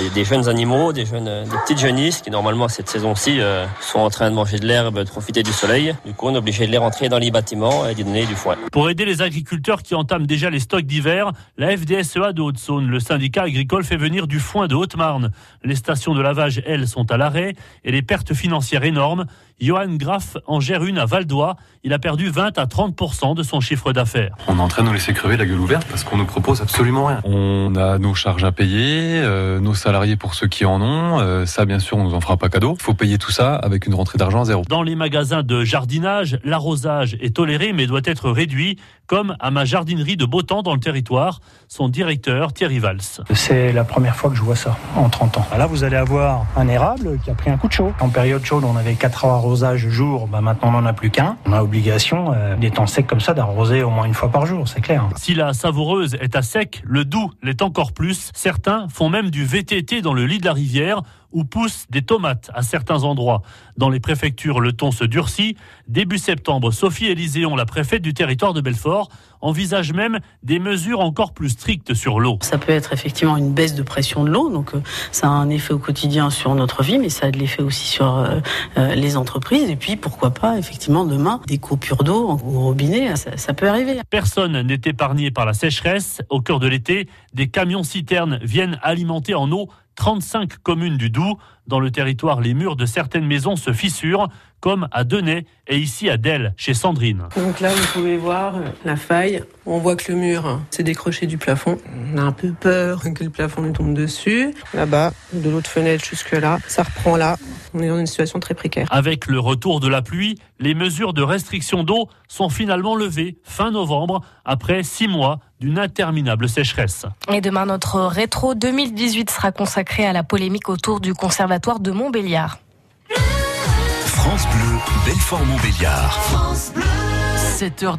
des, des jeunes animaux, des jeunes, des petites jeunisses qui normalement cette saison-ci euh, sont en train de manger de l'herbe, de profiter du soleil. Du coup, on est obligé de les rentrer dans les bâtiments et d'y donner du foin. Pour aider les agriculteurs qui entament déjà les stocks d'hiver, la FDSEA de Haute-Saône, le syndicat agricole, fait venir du foin de Haute-Marne. Les stations de lavage, elles, sont à l'arrêt et les pertes financières énormes. Johan Graff en gère une à Val d'Oie. Il a perdu 20 à 30% de son chiffre d'affaires. On est en train de nous laisser crever la gueule ouverte parce qu'on nous propose absolument rien. On a nos charges à payer, euh, nos salariés pour ceux qui en ont. Euh, ça, bien sûr, on nous en fera pas cadeau. Il faut payer tout ça avec une rentrée d'argent à zéro. Dans les magasins de jardinage, l'arrosage est toléré mais doit être réduit, comme à ma jardinerie de Beautemps dans le territoire. Son directeur, Thierry Valls. C'est la première fois que je vois ça en 30 ans. Là, vous allez avoir un érable qui a pris un coup de chaud. En période chaude, on avait 4 arrosages jour. Bah, maintenant, on n'en a plus qu'un. On a obligation, euh, des temps secs comme ça, d'arroser au moins une fois par jour, c'est clair. Si la savoureuse est à sec, le doux l'est encore plus. Certains font même du Dans le lit de la rivière où poussent des tomates à certains endroits. Dans les préfectures, le ton se durcit. Début septembre, Sophie Élyséon, la préfète du territoire de Belfort, envisage même des mesures encore plus strictes sur l'eau. Ça peut être effectivement une baisse de pression de l'eau, donc euh, ça a un effet au quotidien sur notre vie, mais ça a de l'effet aussi sur euh, euh, les entreprises. Et puis pourquoi pas effectivement demain des coupures d'eau au robinet, ça, ça peut arriver. Personne n'est épargné par la sécheresse. Au cœur de l'été, des camions citernes viennent alimenter en eau 35 communes du Doubs. Dans le territoire, les murs de certaines maisons se fissurent, comme à Denay et ici à Delle, chez Sandrine. Donc là, vous pouvez voir la faille. On voit que le mur s'est décroché du plafond. On a un peu peur que le plafond nous tombe dessus. Là-bas, de l'autre fenêtre jusque-là, ça reprend là. On est dans une situation très précaire. Avec le retour de la pluie, les mesures de restriction d'eau sont finalement levées fin novembre, après six mois d'une interminable sécheresse. Et demain, notre rétro 2018 sera consacré à la polémique autour du conservatoire de Montbéliard. France Bleu, Belfort-Montbéliard. 7h10.